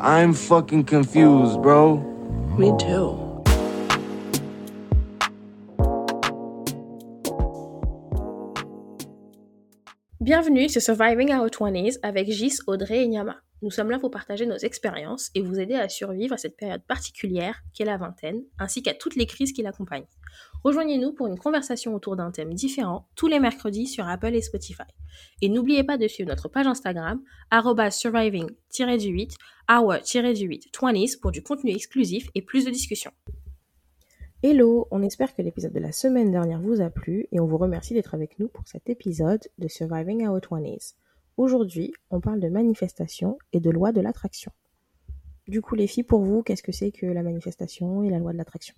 I'm fucking confused, bro. Me too. Bienvenue sur Surviving Our 20s avec Gis, Audrey et Nyama. Nous sommes là pour partager nos expériences et vous aider à survivre à cette période particulière qu'est la vingtaine, ainsi qu'à toutes les crises qui l'accompagnent. Rejoignez-nous pour une conversation autour d'un thème différent tous les mercredis sur Apple et Spotify. Et n'oubliez pas de suivre notre page Instagram, surviving-du-8, our-du-8 20s pour du contenu exclusif et plus de discussions. Hello, on espère que l'épisode de la semaine dernière vous a plu et on vous remercie d'être avec nous pour cet épisode de Surviving Our 20s. Aujourd'hui, on parle de manifestation et de loi de l'attraction. Du coup, les filles, pour vous, qu'est-ce que c'est que la manifestation et la loi de l'attraction?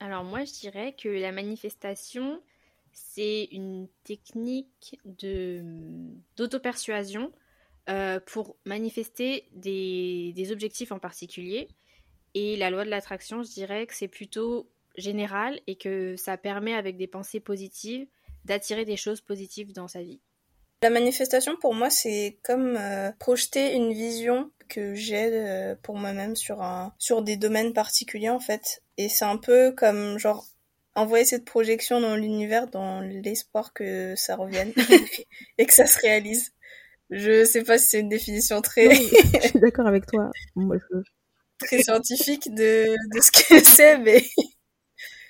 Alors moi, je dirais que la manifestation, c'est une technique d'auto-persuasion euh, pour manifester des objectifs en particulier. Et la loi de l'attraction, je dirais que c'est plutôt général et que ça permet, avec des pensées positives, d'attirer des choses positives dans sa vie. La manifestation pour moi c'est comme euh, projeter une vision que j'ai euh, pour moi-même sur un sur des domaines particuliers en fait et c'est un peu comme genre envoyer cette projection dans l'univers dans l'espoir que ça revienne et que ça se réalise. Je sais pas si c'est une définition très Je suis d'accord avec toi. Moi, je... très scientifique de de ce que c'est mais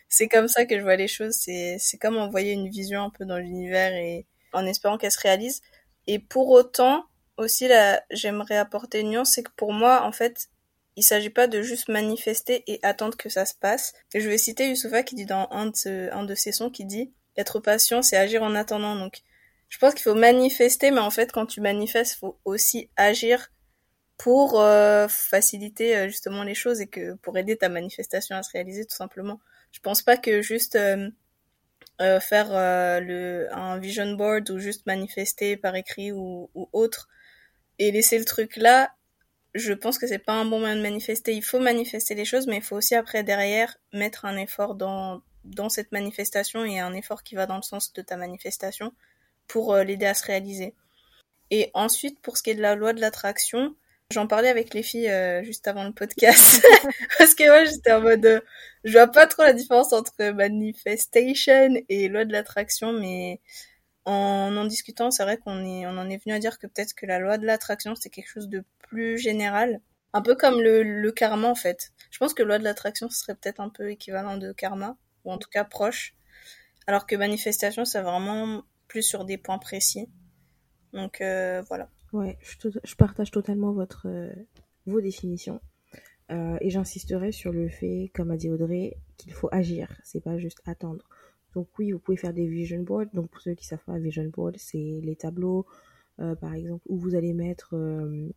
c'est comme ça que je vois les choses, c'est c'est comme envoyer une vision un peu dans l'univers et en espérant qu'elle se réalise. Et pour autant, aussi, là, j'aimerais apporter une nuance, c'est que pour moi, en fait, il s'agit pas de juste manifester et attendre que ça se passe. Je vais citer Youssoufa qui dit dans un de, un de ses sons qui dit être patient, c'est agir en attendant. Donc, je pense qu'il faut manifester, mais en fait, quand tu manifestes, faut aussi agir pour euh, faciliter euh, justement les choses et que pour aider ta manifestation à se réaliser tout simplement. Je pense pas que juste euh, euh, faire euh, le, un vision board ou juste manifester par écrit ou, autre et laisser le truc là, je pense que c'est pas un bon moyen de manifester. Il faut manifester les choses, mais il faut aussi après derrière mettre un effort dans dans cette manifestation et un effort qui va dans le sens de ta manifestation pour euh, l'aider à se réaliser. Et ensuite, pour ce qui est de la loi de l'attraction, J'en parlais avec les filles euh, juste avant le podcast. Parce que moi j'étais en mode euh, je vois pas trop la différence entre manifestation et loi de l'attraction mais en en discutant c'est vrai qu'on est on en est venu à dire que peut-être que la loi de l'attraction c'est quelque chose de plus général. Un peu comme le, le karma en fait. Je pense que loi de l'attraction ce serait peut-être un peu équivalent de karma ou en tout cas proche. Alors que manifestation c'est vraiment plus sur des points précis. Donc euh, voilà Ouais, je, je, partage totalement votre, euh, vos définitions. Euh, et j'insisterai sur le fait, comme a dit Audrey, qu'il faut agir. C'est pas juste attendre. Donc oui, vous pouvez faire des vision boards. Donc pour ceux qui savent pas, vision board, c'est les tableaux, euh, par exemple, où vous allez mettre,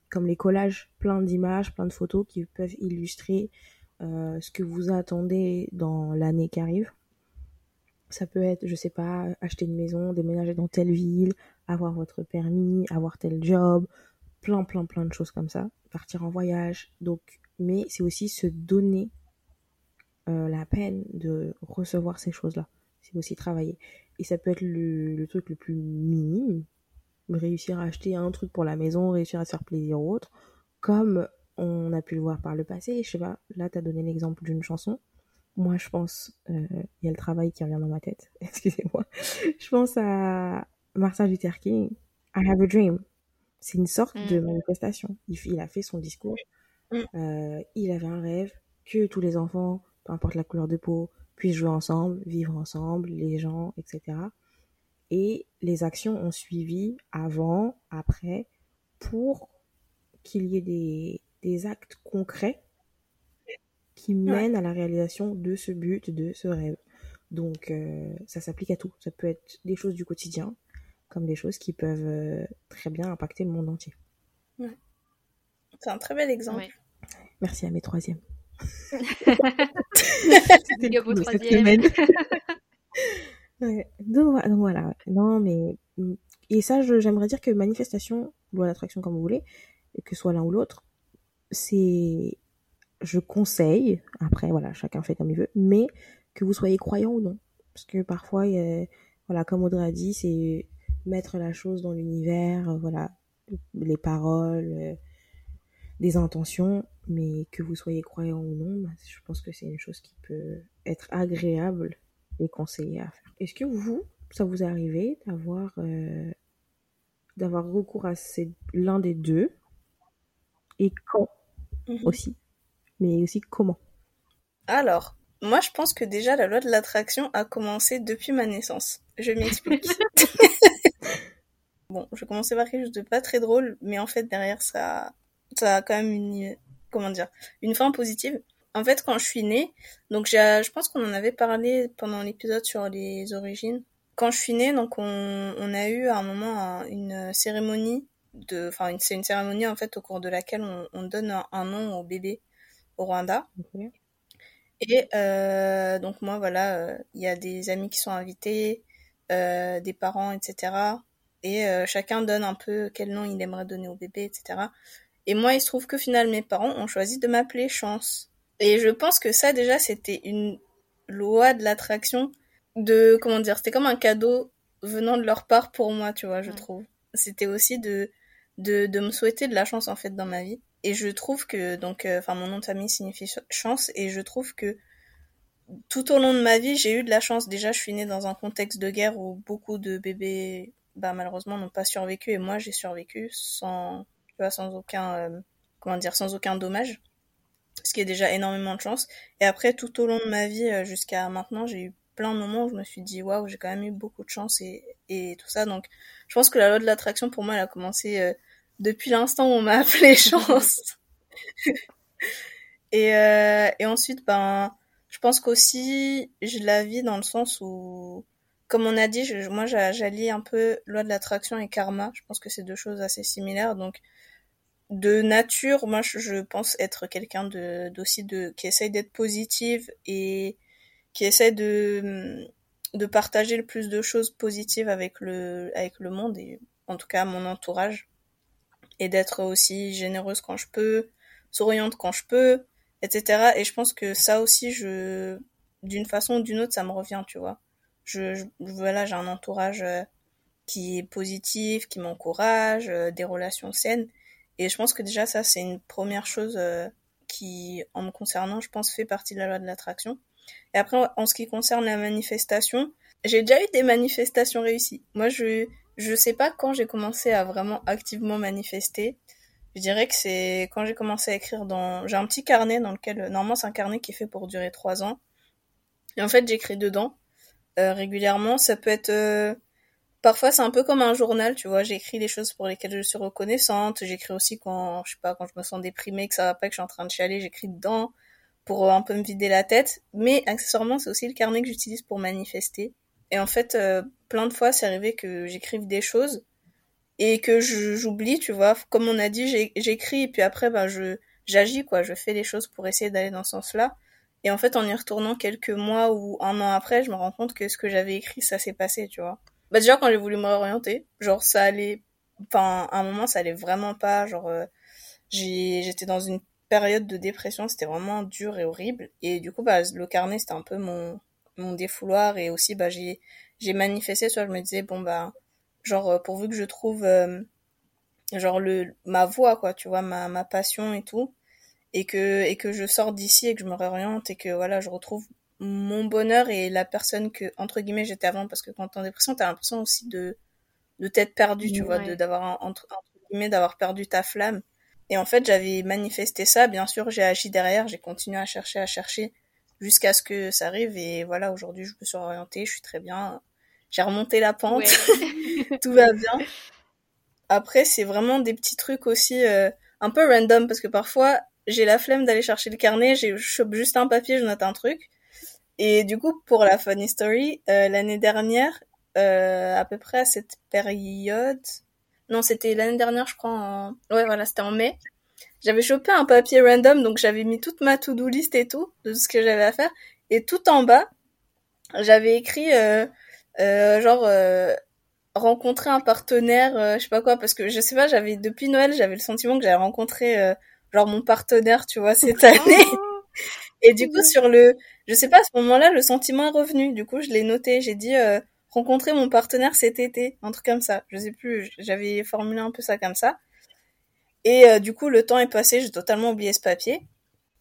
comme les collages, plein d'images, plein de photos qui peuvent illustrer ce que vous attendez dans l'année qui arrive. Ça peut être, je sais pas, acheter une maison, déménager dans telle ville, avoir votre permis, avoir tel job, plein, plein, plein de choses comme ça, partir en voyage. Donc, mais c'est aussi se donner euh, la peine de recevoir ces choses-là. C'est aussi travailler. Et ça peut être le, truc le plus minime, réussir à acheter un truc pour la maison, réussir à se faire plaisir ou autre, comme on a pu le voir par le passé. Je sais pas, là, tu as donné l'exemple d'une chanson. Moi, je pense, il euh, y a le travail qui revient dans ma tête, excusez-moi. Je pense à Martin Luther King, I have a dream. C'est une sorte de manifestation. Il, il, a fait son discours. Mmh. Euh, il avait un rêve que tous les enfants, peu importe la couleur de peau, puissent jouer ensemble, vivre ensemble, les gens, etc. Et les actions ont suivi avant, après, pour qu'il y ait des, des actes concrets qui mènent ouais. à la réalisation de ce but, de ce rêve. Donc, euh, ça s'applique à tout. Ça peut être des choses du quotidien, comme des choses qui peuvent euh, très bien impacter le monde entier. Ouais. C'est un très bel exemple. Ouais. Merci à mes troisièmes. C'était le cette semaine. ouais. donc, donc, voilà. Non, mais et ça, j'aimerais dire que manifestation, loi d'attraction comme vous voulez, que ce soit l'un ou l'autre, c'est je conseille, après voilà, chacun fait comme il veut, mais que vous soyez croyant ou non. Parce que parfois, euh, voilà, comme Audrey a dit, c'est mettre la chose dans l'univers, euh, voilà, les paroles, euh, des intentions, mais que vous soyez croyant ou non, bah, je pense que c'est une chose qui peut être agréable et conseillée à faire. Est-ce que vous, ça vous est arrivé d'avoir euh, d'avoir recours à l'un des deux et quand Mhm. aussi, mais aussi comment? Alors, moi je pense que déjà la loi de l'attraction a commencé depuis ma naissance. Je m'explique. bon, je commençais par quelque chose de pas très drôle, mais en fait derrière ça, ça a quand même une, comment dire, une fin positive. En fait, quand je suis née, donc j'ai, je pense qu'on en avait parlé pendant l'épisode sur les origines. Quand je suis née, donc on, on a eu à un moment un- une cérémonie de, enfin une- c'est une cérémonie en fait au cours de laquelle on, on donne un, un nom au bébé au Rwanda. Et euh, donc moi voilà, euh, il y a des amis qui sont invités, euh, des parents, etc. Et euh, chacun donne un peu quel nom il aimerait donner au bébé, etc. Et moi, il se trouve que finalement mes parents ont choisi de m'appeler Chance. Et je pense que ça déjà c'était une loi de l'attraction de comment dire, c'était comme un cadeau venant de leur part pour moi, tu vois, je trouve. C'était aussi de, de de me souhaiter de la chance en fait dans ma vie. Et je trouve que donc euh, enfin mon nom de famille signifie ch- chance et je trouve que tout au long de ma vie, j'ai eu de la chance. Déjà, je suis née dans un contexte de guerre où beaucoup de bébés, bah, malheureusement, n'ont pas survécu. Et moi, j'ai survécu sans, tu vois, sans aucun, euh, comment dire, sans aucun dommage. Ce qui est déjà énormément de chance. Et après, tout au long de ma vie, euh, jusqu'à maintenant, j'ai eu plein de moments où je me suis dit, waouh, j'ai quand même eu beaucoup de chance et, et tout ça. Donc, je pense que la loi de l'attraction, pour moi, elle a commencé euh, depuis l'instant où on m'a appelé chance. et, euh, et ensuite, ben, je pense qu'aussi, je la vis dans le sens où, comme on a dit, je, moi, j'a- j'allie un peu loi de l'attraction et karma. Je pense que c'est deux choses assez similaires. Donc, de nature, moi, je, je pense être quelqu'un de, d'aussi de, qui essaye d'être positive et qui essaie de, de partager le plus de choses positives avec le, avec le monde et, en tout cas, mon entourage. Et d'être aussi généreuse quand je peux, souriante quand je peux, etc. Et je pense que ça aussi, je, d'une façon ou d'une autre, ça me revient, tu vois. Voilà, j'ai un entourage euh, qui est positif, qui m'encourage, euh, des relations saines. Et je pense que déjà, ça, c'est une première chose euh, qui, en me concernant, je pense, fait partie de la loi de l'attraction. Et après, en ce qui concerne la manifestation, j'ai déjà eu des manifestations réussies. Moi, je, je sais pas quand j'ai commencé à vraiment activement manifester. Je dirais que c'est quand j'ai commencé à écrire dans, j'ai un petit carnet dans lequel, normalement, c'est un carnet qui est fait pour durer trois ans. Et en fait, j'écris dedans, régulièrement. Ça peut être, euh, parfois, c'est un peu comme un journal, tu vois. J'écris les choses pour lesquelles je suis reconnaissante. J'écris aussi quand, je sais pas, quand je me sens déprimée, que ça va pas, que je suis en train de chialer, j'écris dedans pour un peu me vider la tête. Mais accessoirement, c'est aussi le carnet que j'utilise pour manifester. Et en fait, euh, plein de fois, c'est arrivé que j'écrive des choses et que j'oublie, tu vois. Comme on a dit, j'écris et puis après, ben, je j'agis, quoi. Je fais les choses pour essayer d'aller dans ce sens-là. Et en fait, en y retournant quelques mois ou un an après, je me rends compte que ce que j'avais écrit, ça s'est passé, tu vois. Bah déjà, quand j'ai voulu me réorienter, genre, ça allait... Enfin, à un moment, ça allait vraiment pas. Genre, euh, j'étais dans une période de dépression, c'était vraiment dur et horrible. Et du coup, bah, le carnet, c'était un peu mon, mon défouloir. Et aussi, bah, j'ai j'ai manifesté, soit je me disais, bon, bah, genre, pourvu que je trouve, euh, genre, le, ma voix, quoi, tu vois, ma, ma passion et tout. Et que, et que je sorte d'ici et que je me réoriente et que, voilà, je retrouve mon bonheur et la personne que, entre guillemets, j'étais avant. Parce que quand t'es en dépression, t'as l'impression aussi de, de t'être perdu, tu ouais. vois, d'avoir, entre, entre guillemets, d'avoir perdu ta flamme. Et en fait, j'avais manifesté ça. Bien sûr, j'ai agi derrière, j'ai continué à chercher, à chercher, jusqu'à ce que ça arrive. Et voilà, aujourd'hui, je me suis orientée, je suis très bien. J'ai remonté la pente, ouais. tout va bien. Après, c'est vraiment des petits trucs aussi euh, un peu random, parce que parfois, j'ai la flemme d'aller chercher le carnet, je chope juste un papier, je note un truc. Et du coup, pour la funny story, euh, l'année dernière, euh, à peu près à cette période, non, c'était l'année dernière, je crois, en... ouais, voilà, c'était en mai. J'avais chopé un papier random, donc j'avais mis toute ma to-do list et tout, de ce que j'avais à faire. Et tout en bas, j'avais écrit, euh, genre, rencontrer un partenaire, je sais pas quoi, parce que je sais pas, j'avais, depuis Noël, j'avais le sentiment que j'avais rencontré, genre, mon partenaire, tu vois, cette année. et du coup, sur le, je sais pas, à ce moment-là, le sentiment est revenu. Du coup, je l'ai noté, j'ai dit, euh, rencontrer mon partenaire cet été, un truc comme ça. Je sais plus, j'avais formulé un peu ça comme ça. Et euh, du coup, le temps est passé, j'ai totalement oublié ce papier.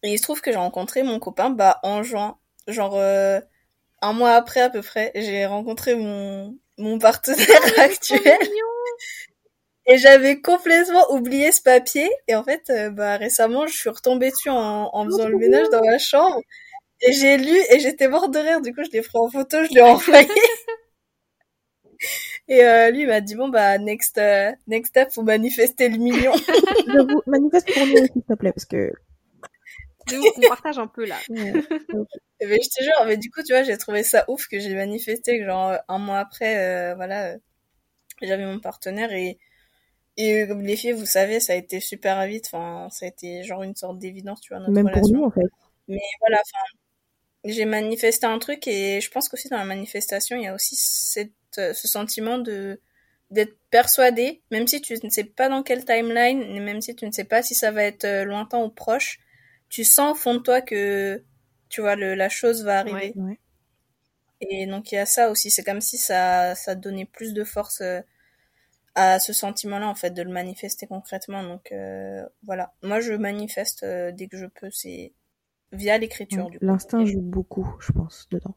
Et il se trouve que j'ai rencontré mon copain bah, en juin. Genre euh, un mois après à peu près, j'ai rencontré mon, mon partenaire actuel. Et j'avais complètement oublié ce papier. Et en fait, euh, bah, récemment, je suis retombée dessus en, en faisant le ménage dans ma chambre. Et j'ai lu et j'étais morte de rire. Du coup, je l'ai pris en photo, je l'ai envoyé. Et euh, lui il m'a dit bon bah next euh, next step faut manifester le million. Je vous manifeste pour nous s'il te plaît parce que on partage un peu là. mais je te jure, mais du coup tu vois j'ai trouvé ça ouf que j'ai manifesté que genre un mois après euh, voilà euh, j'avais mon partenaire et et comme les filles vous savez ça a été super vite enfin ça a été genre une sorte d'évidence tu vois notre même relation. pour nous en fait. Mais voilà enfin j'ai manifesté un truc et je pense qu'aussi dans la manifestation il y a aussi cette euh, ce sentiment de d'être persuadé, même si tu ne sais pas dans quelle timeline, et même si tu ne sais pas si ça va être euh, lointain ou proche, tu sens au fond de toi que tu vois le, la chose va arriver. Ouais, ouais. Et donc il y a ça aussi, c'est comme si ça ça donnait plus de force euh, à ce sentiment-là en fait de le manifester concrètement. Donc euh, voilà, moi je manifeste euh, dès que je peux, c'est via l'écriture. du coup. L'instinct joue beaucoup, je pense, dedans.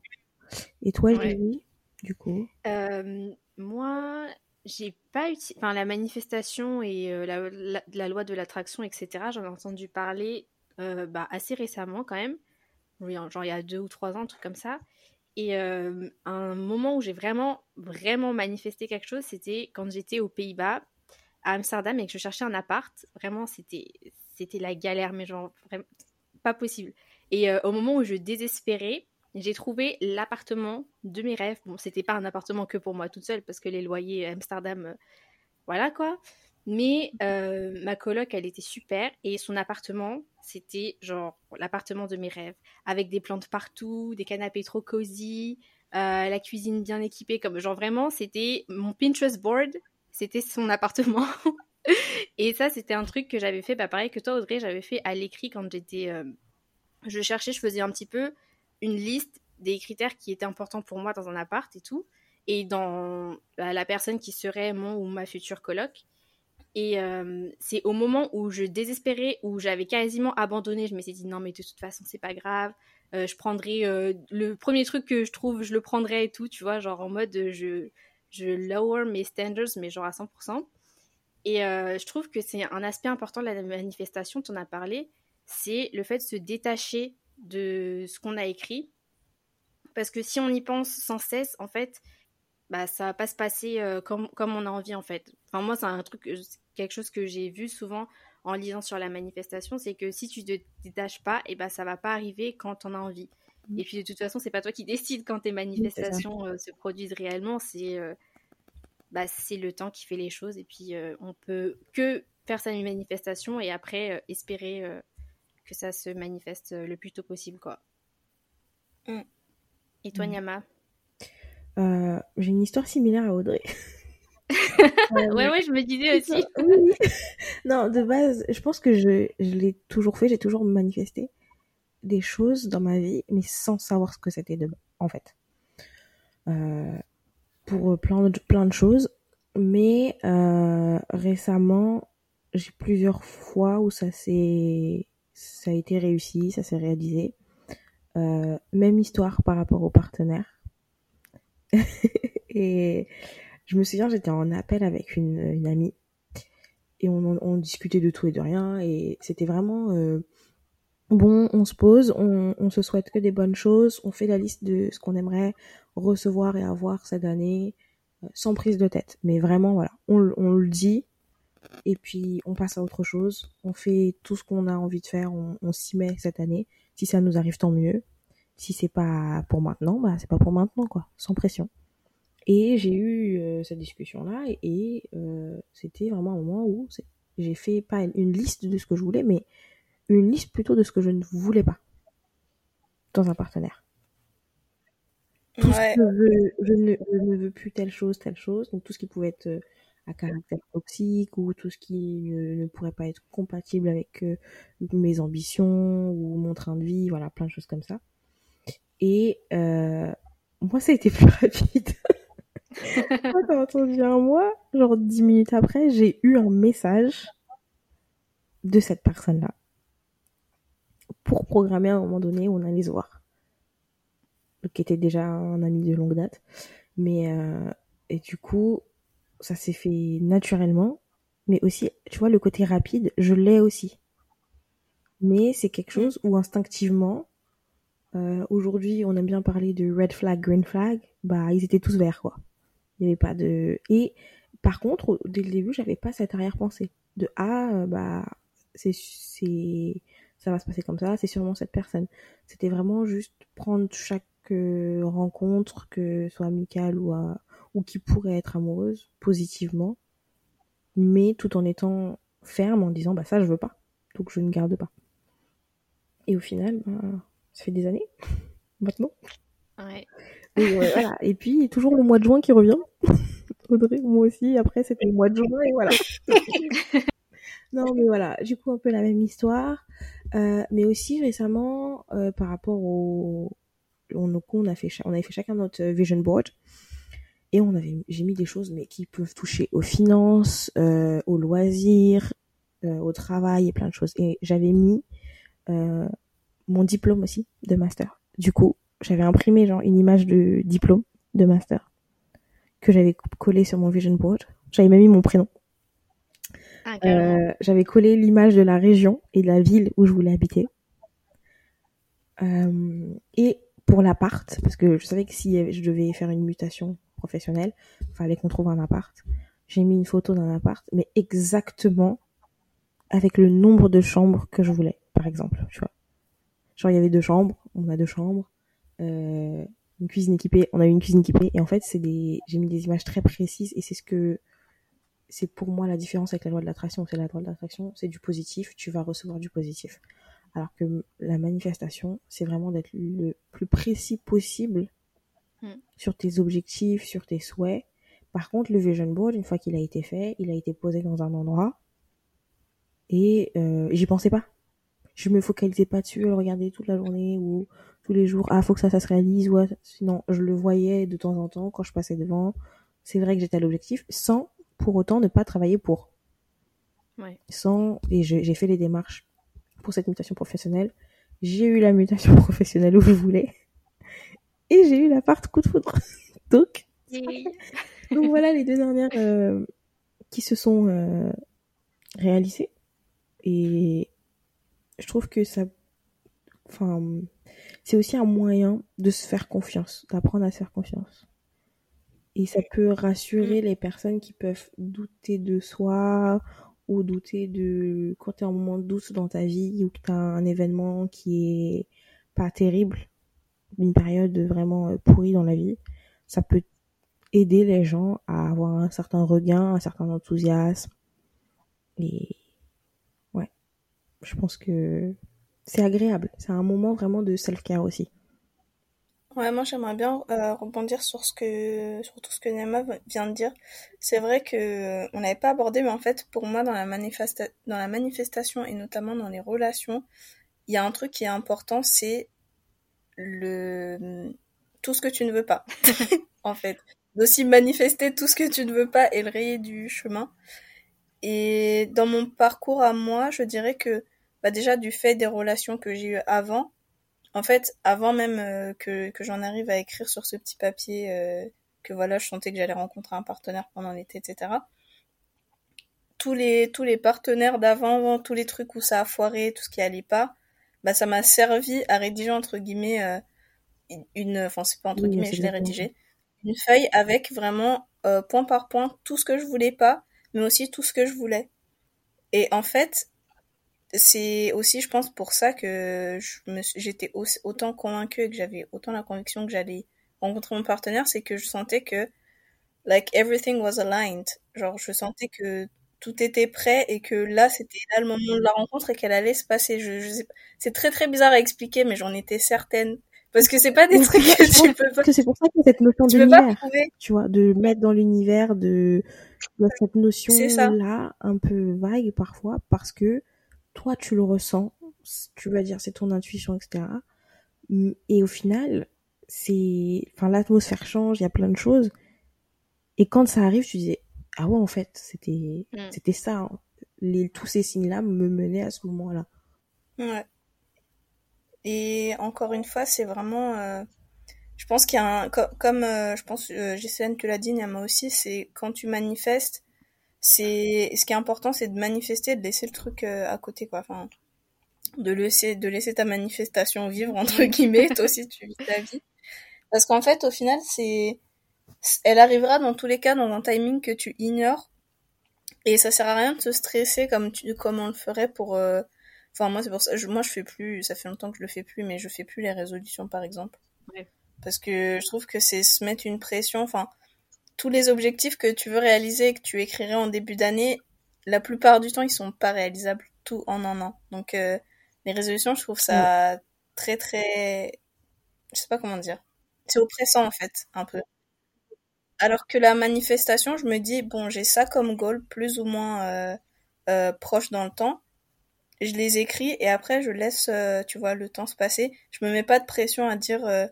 Et toi, Ouais. Julie, du coup? Euh, moi, j'ai pas utilisé. Enfin, la manifestation et euh, la, la- la loi de l'attraction, etc., j'en ai entendu parler euh, bah, assez récemment quand même. Genre il y a deux ou trois ans, un truc comme ça. Et euh, un moment où j'ai vraiment, vraiment manifesté quelque chose, c'était quand j'étais aux Pays-Bas, à Amsterdam, et que je cherchais un appart. Vraiment, c'était, c'était la galère, mais genre, pas possible. Et euh, au moment où je désespérais, j'ai trouvé l'appartement de mes rêves. Bon, c'était pas un appartement que pour moi toute seule, parce que les loyers à Amsterdam, euh, voilà quoi. Mais euh, ma coloc, elle était super. Et son appartement, c'était genre l'appartement de mes rêves. Avec des plantes partout, des canapés trop cosy, euh, la cuisine bien équipée. Comme, genre vraiment, c'était mon Pinterest board. C'était son appartement. et ça, c'était un truc que j'avais fait, bah, pareil que toi, Audrey, j'avais fait à l'écrit quand j'étais. euh, je cherchais, je faisais un petit peu une liste des critères qui étaient importants pour moi dans un appart et tout, et dans bah, la personne qui serait mon ou ma future coloc. Et euh, c'est au moment où je désespérais, où j'avais quasiment abandonné, je m'étais dit non mais de toute façon c'est pas grave, euh, je prendrai euh, le premier truc que je trouve, je le prendrai et tout, tu vois, genre en mode je, je lower mes standards, mais genre à 100%. Et je trouve que c'est un aspect important de la manifestation, tu en as parlé, c'est le fait de se détacher de ce qu'on a écrit. Parce que si on y pense sans cesse, en fait, bah, ça va pas se passer euh, comme, comme on a envie, en fait. Enfin, moi, c'est un truc, que- quelque chose que j'ai vu souvent en lisant sur la manifestation, c'est que si tu te détaches pas, et bah, ça va pas arriver quand on a envie. Et puis, de toute façon, c'est pas toi qui décides quand tes manifestations euh, se produisent réellement, c'est euh, bah, c'est le temps qui fait les choses. Et puis, on peut que faire sa manifestation et après espérer que ça se manifeste le plus tôt possible, quoi. Mm. Et toi, Mm. Nyama Euh, J'ai une histoire similaire à Audrey. Ouais, ouais, je me disais aussi. Oui. non, de base, je pense que je, je l'ai toujours fait, j'ai toujours manifesté des choses dans ma vie, mais sans savoir ce que c'était de en fait. Euh, pour plein de, plein de choses. Mais euh, récemment, j'ai plusieurs fois où ça s'est ça a été réussi, ça s'est réalisé. Euh, même histoire par rapport aux partenaires. Et je me souviens, j'étais en appel avec une, amie et on, discutait de tout et de rien et c'était vraiment euh, bon, on se pose, on, se souhaite que des bonnes choses, on fait la liste de ce qu'on aimerait recevoir et avoir cette année euh, sans prise de tête. Mais vraiment, voilà, on, on le dit et puis on passe à autre chose, on fait tout ce qu'on a envie de faire, on s'y met cette année. Si ça nous arrive, tant mieux. Si c'est pas pour maintenant, bah c'est pas pour maintenant, quoi, sans pression. Et j'ai eu euh, cette discussion-là et, et, euh, c'était vraiment un moment où j'ai fait pas une liste de ce que je voulais, mais une liste plutôt de ce que je ne voulais pas dans un partenaire. Tout Ouais. ce que je, je, ne, je ne veux plus telle chose, telle chose, donc tout ce qui pouvait être euh, à caractère toxique ou tout ce qui ne, ne pourrait pas être compatible avec mes ambitions ou mon train de vie, voilà, plein de choses comme ça. Et euh, moi, ça a été plus rapide. Quand on vient moi, genre dix minutes après, j'ai eu un message de cette personne-là pour programmer à un moment donné où on allait se voir. Donc, qui était déjà un ami de longue date. Mais, euh, et du coup, ça s'est fait naturellement. Mais aussi, tu vois, le côté rapide, je l'ai aussi. Mais c'est quelque chose où instinctivement, euh, aujourd'hui, on aime bien parler de red flag, green flag. Bah, ils étaient tous verts, quoi. Il n'y avait pas de. Et par contre, dès le début, j'avais pas cette arrière-pensée de ah, euh, bah, c'est, ça va se passer comme ça, c'est sûrement cette personne. C'était vraiment juste prendre chaque euh, rencontre, que ce soit amicale ou, ou qui pourrait être amoureuse, positivement, mais tout en étant ferme en disant bah ça je veux pas, donc je ne garde pas. Et au final, bah, ça fait des années maintenant. Ouais. Et, ouais, voilà. et puis toujours le mois de juin qui revient. Audrey, moi aussi, après c'était le mois de juin et voilà. non mais voilà, du coup un peu la même histoire. Euh, mais aussi récemment, euh, par rapport au... On, on, a fait, on avait fait chacun notre vision board et on avait j'ai mis des choses mais qui peuvent toucher aux finances euh, aux loisirs euh, au travail et plein de choses et j'avais mis euh, mon diplôme aussi de master. Du coup j'avais imprimé genre une image de diplôme de master que j'avais collé sur mon vision board. J'avais même mis mon prénom. Ah, euh, j'avais collé l'image de la région et de la ville où je voulais habiter. Euh, et pour l'appart parce que je savais que si je devais faire une mutation professionnelle, fallait qu'on trouve un appart. J'ai mis une photo d'un appart, mais exactement avec le nombre de chambres que je voulais, par exemple, tu vois. Genre, il y avait deux chambres, on a deux chambres, euh, une cuisine équipée, on a eu une cuisine équipée, et en fait, c'est des, j'ai mis des images très précises, et c'est ce que, c'est pour moi la différence avec la loi de l'attraction, c'est la loi de l'attraction, c'est du positif, tu vas recevoir du positif. Alors que la manifestation, c'est vraiment d'être le plus précis possible Mm. sur tes objectifs, sur tes souhaits. Par contre, le vision board, une fois qu'il a été fait, il a été posé dans un endroit et euh, j'y pensais pas. Je me focalisais pas dessus, à le regarder toute la journée ou tous les jours. Ah, faut que ça, ça se réalise. Ouais. Sinon, je le voyais de temps en temps quand je passais devant. C'est vrai que j'étais à l'objectif, sans pour autant ne pas travailler pour. Ouais. Sans et je- j'ai fait les démarches pour cette mutation professionnelle. J'ai eu la mutation professionnelle où je voulais et j'ai eu l'appart coup de foudre. Donc donc voilà les deux dernières euh, qui se sont euh, réalisées. Et je trouve que ça. Enfin, c'est aussi un moyen de se faire confiance, d'apprendre à se faire confiance. Et ça peut rassurer les personnes qui peuvent douter de soi ou douter de quand tu es en moment de doute dans ta vie ou que tu as un événement qui est pas terrible, une période vraiment euh, pourrie dans la vie. Ça peut aider les gens à avoir un certain regain, un certain enthousiasme. Et je pense que c'est agréable. C'est un moment vraiment de self-care aussi. Ouais, moi j'aimerais bien euh, rebondir sur ce que sur tout ce que Nema vient de dire. C'est vrai que on n'avait pas abordé, mais en fait pour moi dans la manifestation et notamment dans les relations, il y a un truc qui est important, c'est le tout ce que tu ne veux pas. en fait, d'aussi manifester tout ce que tu ne veux pas et le rayer du chemin. Et dans mon parcours à moi, je dirais que bah déjà du fait des relations que j'ai eues avant, en fait, avant même euh, que, que j'en arrive à écrire sur ce petit papier euh, que voilà, je sentais que j'allais rencontrer un partenaire pendant l'été, etc. Tous les, tous les partenaires d'avant, tous les trucs où ça a foiré, tout ce qui allait pas, bah ça m'a servi à rédiger entre guillemets euh, une, enfin c'est pas entre guillemets, je l'ai rédigé, une feuille avec vraiment euh, point par point tout ce que je voulais pas, mais aussi tout ce que je voulais. Et en fait, c'est aussi, je pense, pour ça que j'étais autant convaincue et que j'avais autant la conviction que j'allais rencontrer mon partenaire, c'est que je sentais que, like, everything was aligned. Genre, je sentais que tout était prêt et que là, c'était là le moment de la rencontre et qu'elle allait se passer. C'est très très bizarre à expliquer, mais j'en étais certaine. Parce que c'est pas des Mais trucs que je tu pense peux pas, que c'est pour ça que cette notion d'univers, tu vois, de mettre dans l'univers de, de cette C'est ça. notion-là, un peu vague parfois, parce que toi, tu le ressens, tu vas dire c'est ton intuition, etc. Et au final, c'est, enfin, l'atmosphère change, il y a plein de choses. Et quand ça arrive, tu dis, ah ouais, en fait, c'était, Mm. c'était ça. hein. les, tous ces signes-là me menaient à ce moment-là. Ouais. Et encore une fois, c'est vraiment. euh, je pense qu'il y a un. co- Comme euh, je pense, euh, Gisèle, tu l'as dit, Niama aussi, c'est quand tu manifestes, c'est. Ce qui est important, c'est de manifester, de laisser le truc euh, à côté, quoi. Enfin, de laisser, de laisser ta manifestation vivre, entre guillemets. Toi aussi, tu vis ta vie. Parce qu'en fait, au final, c'est. Elle arrivera dans tous les cas dans un timing que tu ignores. Et ça sert à rien de se stresser comme tu, comme on le ferait pour. Enfin, moi, c'est pour ça. je- moi, je fais plus. Ça fait longtemps que je le fais plus, mais je fais plus les résolutions, par exemple. Ouais. Parce que je trouve que c'est se mettre une pression. Enfin, tous les objectifs que tu veux réaliser et que tu écrirais en début d'année, la plupart du temps, ils sont pas réalisables tout en un an. Donc, euh, les résolutions, je trouve ça très, très. Je sais pas comment dire. C'est oppressant, en fait, un peu. Alors que la manifestation, je me dis, bon, j'ai ça comme goal, plus ou moins euh, euh, proche dans le temps. Je les écris et après, je laisse, euh, tu vois, le temps se passer. Je me mets pas de pression à dire, euh,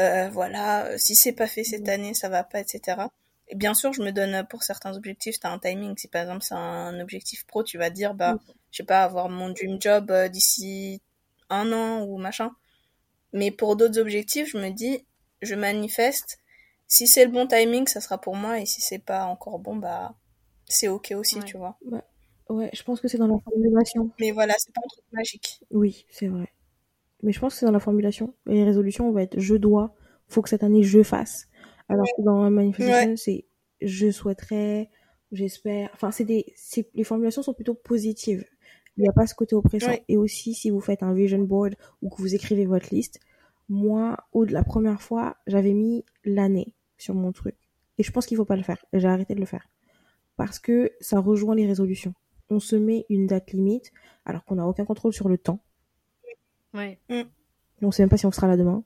euh, voilà, euh, si c'est pas fait cette année, ça va pas, etc. Et bien sûr, je me donne euh, pour certains objectifs, t'as un timing. Si par exemple c'est un objectif pro, tu vas dire, bah, je sais pas, avoir mon dream job d'ici un an ou machin. Mais pour d'autres objectifs, je me dis, je manifeste. Si c'est le bon timing, ça sera pour moi. Et si c'est pas encore bon, bah, c'est ok aussi, Ouais. tu vois. Ouais, je pense que c'est dans la formulation. Mais voilà, c'est pas un truc magique. Oui, c'est vrai. Mais je pense que c'est dans la formulation. Et les résolutions, on va être je dois, faut que cette année je fasse. Alors que dans la manifestation, c'est je souhaiterais, j'espère. Enfin, c'est des, les formulations sont plutôt positives. Il n'y a pas ce côté oppressant. Ouais. Et aussi, si vous faites un vision board ou que vous écrivez votre liste, moi, au de la première fois, j'avais mis l'année sur mon truc. Et je pense qu'il faut pas le faire. J'ai arrêté de le faire. Parce que ça rejoint les résolutions. On se met une date limite, alors qu'on n'a aucun contrôle sur le temps. Ouais. Et on sait même pas si on sera là demain.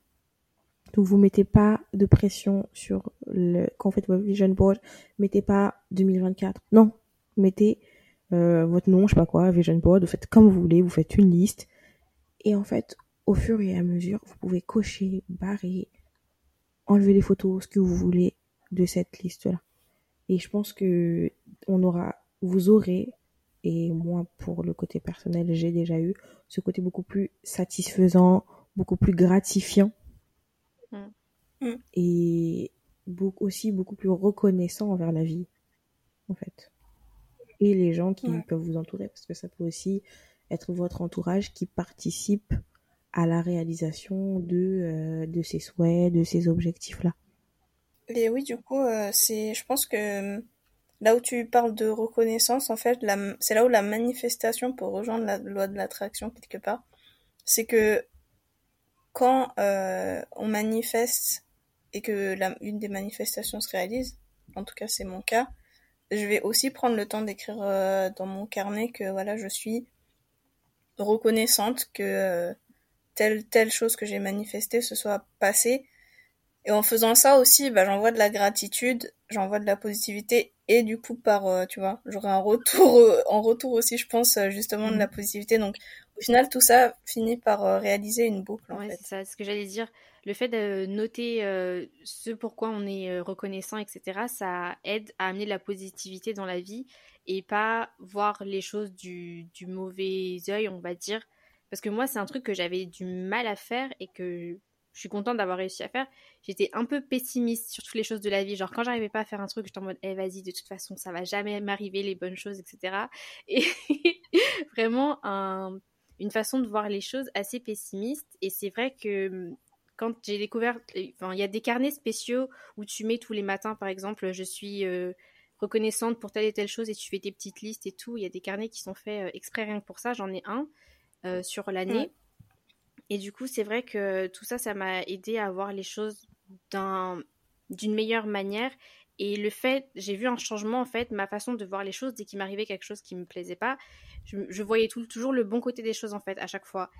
Donc vous mettez pas de pression sur le quand vous faites votre vision board, mettez pas 2024. Non, mettez euh, votre nom, je sais pas quoi, vision board, vous faites comme vous voulez, vous faites une liste et en fait, au fur et à mesure, vous pouvez cocher, barrer, enlever les photos, ce que vous voulez de cette liste-là. Et je pense que on aura vous aurez et moi pour le côté personnel, j'ai déjà eu ce côté beaucoup plus satisfaisant, beaucoup plus gratifiant Mm. Mm. et beaucoup, aussi beaucoup plus reconnaissant envers la vie, en fait. Et les gens qui Ouais. peuvent vous entourer, parce que ça peut aussi être votre entourage qui participe à la réalisation de, euh, de ces souhaits, de ces objectifs-là. Et oui, du coup, euh, c'est, je pense que euh, là où tu parles de reconnaissance, en fait, c'est là où la manifestation pour rejoindre la loi de l'attraction quelque part, c'est que quand euh, on manifeste et que une des manifestations se réalise, en tout cas c'est mon cas, je vais aussi prendre le temps d'écrire euh, dans mon carnet que voilà, je suis reconnaissante que euh, telle telle chose que j'ai manifestée se soit passée. Et en faisant ça aussi, bah, j'envoie de la gratitude, j'envoie de la positivité et du coup par, euh, tu vois, j'aurai un retour, euh, en retour aussi, je pense, euh, justement de la positivité. Donc au final, tout ça finit par euh, réaliser une boucle en Ouais, fait. c'est ça, ce que j'allais dire. Le fait de noter euh, ce pourquoi on est euh, reconnaissant, etc., ça aide à amener de la positivité dans la vie et pas voir les choses du, du mauvais œil, on va dire. Parce que moi, c'est un truc que j'avais du mal à faire et que je suis contente d'avoir réussi à faire. J'étais un peu pessimiste sur toutes les choses de la vie. Genre, quand j'arrivais pas à faire un truc, j'étais en mode, eh, vas-y, de toute façon, ça va jamais m'arriver, les bonnes choses, etc. Et vraiment, un, une façon de voir les choses assez pessimiste. Et c'est vrai que quand j'ai découvert, enfin, il y a des carnets spéciaux où tu mets tous les matins, par exemple, je suis euh, reconnaissante pour telle et telle chose et tu fais tes petites listes et tout. Il y a des carnets qui sont faits euh, exprès rien que pour ça. J'en ai un euh, sur l'année. Et du coup, c'est vrai que tout ça, ça m'a aidé à voir les choses d'un- d'une meilleure manière. Et le fait, j'ai vu un changement en fait, ma façon de voir les choses dès qu'il m'arrivait quelque chose qui me plaisait pas, je, voyais toujours le bon côté des choses en fait à chaque fois.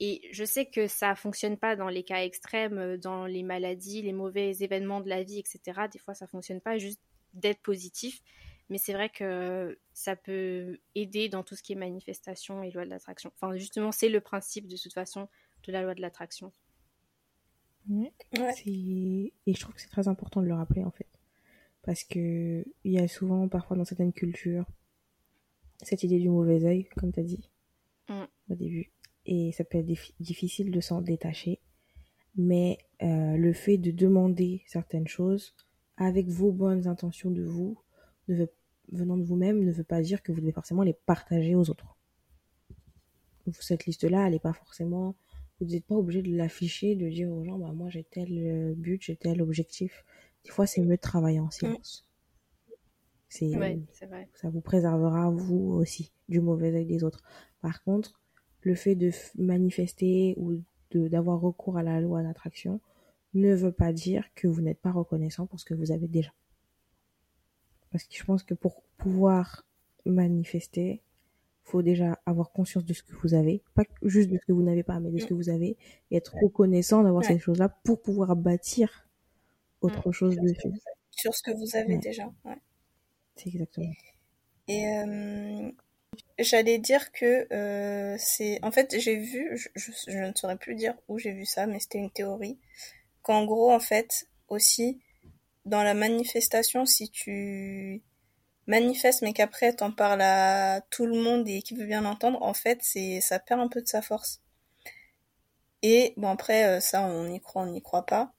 Et je sais que ça fonctionne pas dans les cas extrêmes, euh, dans les maladies, les mauvais événements de la vie, etc. Des fois, ça fonctionne pas juste d'être positif. Mais c'est vrai que ça peut aider dans tout ce qui est manifestation et loi de l'attraction. Enfin, justement, c'est le principe de toute façon de la loi de l'attraction. Ouais. Et je trouve que c'est très important de le rappeler en fait. Parce que il y a souvent, parfois dans certaines cultures, cette idée du mauvais œil, comme tu as dit Mm. au début. Et ça peut être diffi- difficile de s'en détacher. Mais euh, le fait de demander certaines choses avec vos bonnes intentions de vous, ne veut- venant de vous-même, ne veut pas dire que vous devez forcément les partager aux autres. Cette liste-là, elle n'est pas forcément... Vous n'êtes pas obligé de l'afficher, de dire aux gens, bah, moi j'ai tel euh, but, j'ai tel objectif. Des fois, c'est mieux de travailler en silence. C'est Ouais, vrai. ça vous préservera vous aussi du mauvais œil des autres. Par contre, le fait de manifester ou de d'avoir recours à la loi d'attraction ne veut pas dire que vous n'êtes pas reconnaissant pour ce que vous avez déjà. Parce que je pense que pour pouvoir manifester, faut déjà avoir conscience de ce que vous avez, pas juste de ce que vous n'avez pas, mais de ce que vous avez, et être reconnaissant d'avoir Ouais. ces choses-là pour pouvoir bâtir autre chose dessus. Sur ce que vous avez Ouais. déjà. Ouais. C'est exactement. Et euh, j'allais dire que euh, c'est. En fait, j'ai vu, je, je, je ne saurais plus dire où j'ai vu ça, mais c'était une théorie. Qu'en gros, en fait, aussi, dans la manifestation, si tu manifestes, mais qu'après t'en parles à tout le monde et qui veut bien l'entendre, en fait, c'est ça perd un peu de sa force. Et bon, après, euh, ça, on y croit, on n'y croit pas.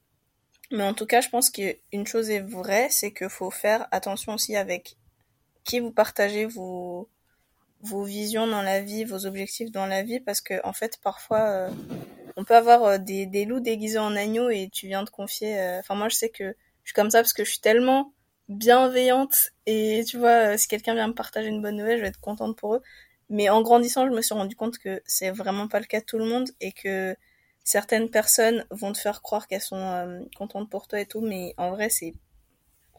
Mais en tout cas, je pense qu'une chose est vraie, c'est qu'il faut faire attention aussi avec qui vous partagez vos, vos visions dans la vie, vos objectifs dans la vie, parce que en fait, parfois, euh, on peut avoir euh, des, loups déguisés en agneaux et tu viens de confier. Enfin, moi, je sais que je suis comme ça parce que je suis tellement bienveillante et tu vois, euh, si quelqu'un vient me partager une bonne nouvelle, je vais être contente pour eux. Mais en grandissant, je me suis rendu compte que c'est vraiment pas le cas de tout le monde et que certaines personnes vont te faire croire qu'elles sont euh, contentes pour toi et tout, mais en vrai, c'est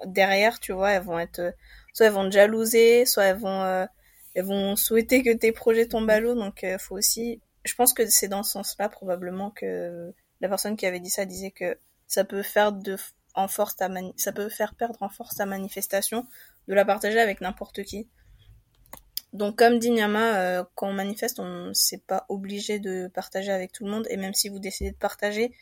derrière, tu vois, elles vont être, euh, soit elles vont te jalouser, soit elles vont, euh, elles vont souhaiter que tes projets tombent à l'eau. Donc, euh, faut aussi, je pense que c'est dans ce sens-là probablement que la personne qui avait dit ça disait que ça peut faire de en force ta mani- ça peut faire perdre en force ta manifestation de la partager avec n'importe qui. Donc comme dit Nyama, euh, quand on manifeste, on c'est pas obligé de partager avec tout le monde et même si vous décidez de partager,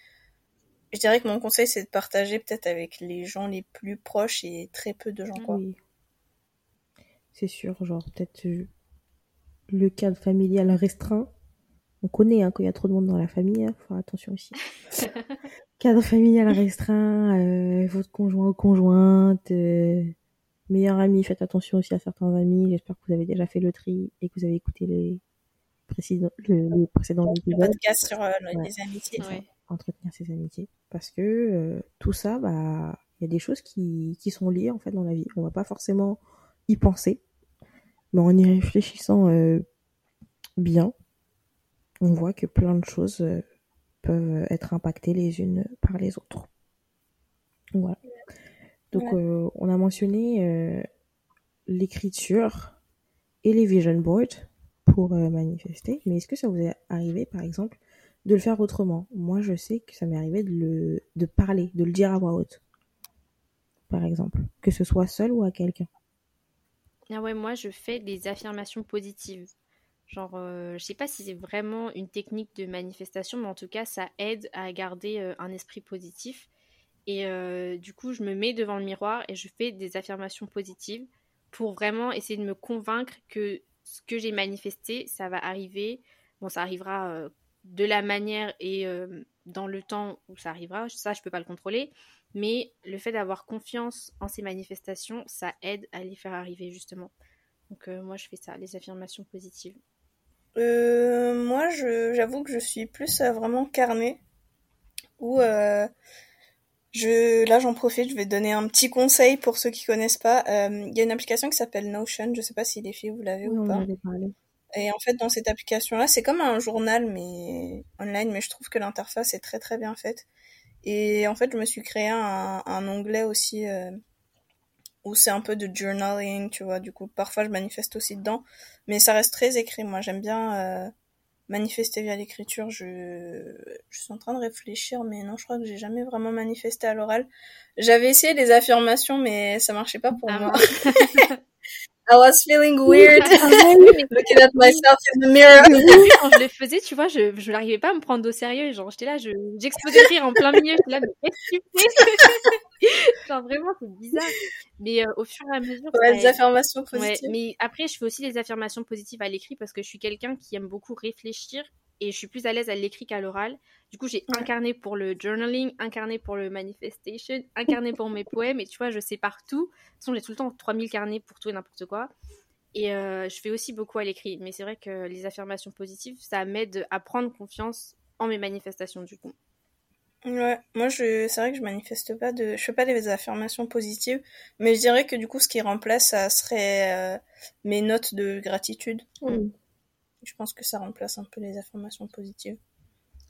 je dirais que mon conseil c'est de partager peut-être avec les gens les plus proches et très peu de gens quoi. Oui. C'est sûr, genre peut-être euh, le cadre familial restreint. On connaît hein, quand il y a trop de monde dans la famille, hein, faut faire attention aussi. cadre familial restreint, euh, votre conjoint ou conjointe, euh, meilleur ami, faites attention aussi à certains amis. J'espère que vous avez déjà fait le tri et que vous avez écouté les précédents, le, les précédents Le podcast sur euh, Ouais. les amitiés. Ouais. entretenir ses amitiés parce que euh, tout ça bah il y a des choses qui, qui sont liées en fait dans la vie on va pas forcément y penser mais en y réfléchissant euh, bien on voit que plein de choses euh, peuvent être impactées les unes par les autres voilà donc euh, on a mentionné euh, l'écriture et les vision boards pour euh, manifester mais est-ce que ça vous est arrivé par exemple de le faire autrement? Moi, je sais que ça m'est arrivé de le, de parler, de le dire à voix haute. Par exemple. Que ce soit seul ou à quelqu'un. Ah ouais, moi je fais des affirmations positives. Genre, euh, je sais pas si c'est vraiment une technique de manifestation, mais en tout cas, ça aide à garder euh, un esprit positif. Et euh, du coup, je me mets devant le miroir et je fais des affirmations positives pour vraiment essayer de me convaincre que ce que j'ai manifesté, ça va arriver. Bon, ça arrivera euh, de la manière et dans le temps où ça arrivera. Ça, je peux pas le contrôler. Mais le fait d'avoir confiance en ces manifestations, ça aide à les faire arriver justement. Donc moi, je fais ça, les affirmations positives. Euh, moi, je, j'avoue que je suis plus euh, vraiment carnée. Ou euh, je, là, j'en profite, je vais donner un petit conseil pour ceux qui connaissent pas. Euh, Il y a une application qui s'appelle Notion. Je sais pas si les filles vous l'avez Oui, ou pas. Et en fait, dans cette application-là, c'est comme un journal, mais online, mais je trouve que l'interface est très très bien faite. Et en fait, je me suis créé un, un onglet aussi euh, où c'est un peu de journaling, tu vois. Du coup, parfois, je manifeste aussi dedans, mais ça reste très écrit. Moi, j'aime bien euh, manifester via l'écriture. Je, je suis en train de réfléchir, mais non, je crois que j'ai jamais vraiment manifesté à l'oral. J'avais essayé les affirmations, mais ça marchait pas pour Ah moi. I was feeling weird Ah looking at myself in the mirror. quand je le faisais, tu vois, je, je n'arrivais pas à me prendre au sérieux. Genre, j'étais là, je, j'explosais de rire en plein milieu. J'étais là, mais qu'est-ce que tu fais? Genre, vraiment, c'est bizarre. Mais euh, au fur et à mesure. Ouais, des affirmations Ouais, positives. mais après, je fais aussi des affirmations positives à l'écrit parce que je suis quelqu'un qui aime beaucoup réfléchir et je suis plus à l'aise à l'écrit qu'à l'oral. Du coup, j'ai incarné pour le journaling, incarné pour le manifestation, incarné pour mes poèmes et tu vois, je sais partout. De toute façon, j'ai tout le temps 3000 carnets pour tout et n'importe quoi. Et euh, je fais aussi beaucoup à l'écrit. Mais c'est vrai que les affirmations positives, ça m'aide à prendre confiance en mes manifestations du coup. Ouais, moi je c'est vrai que je manifeste pas de je fais pas des affirmations positives, mais je dirais que du coup ce qui remplace ça serait euh, mes notes de gratitude. Oui. Je pense que ça remplace un peu les affirmations positives.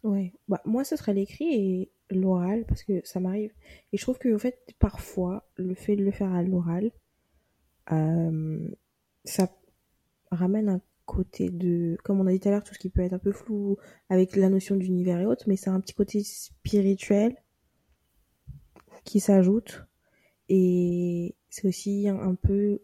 Ouais, bah moi ce serait l'écrit et l'oral parce que ça m'arrive. Et je trouve que en fait parfois le fait de le faire à l'oral, euh, ça ramène un côté de, comme on a dit tout à l'heure, tout ce qui peut être un peu flou avec la notion d'univers et autres, mais c'est un petit côté spirituel qui s'ajoute. Et c'est aussi un, peu,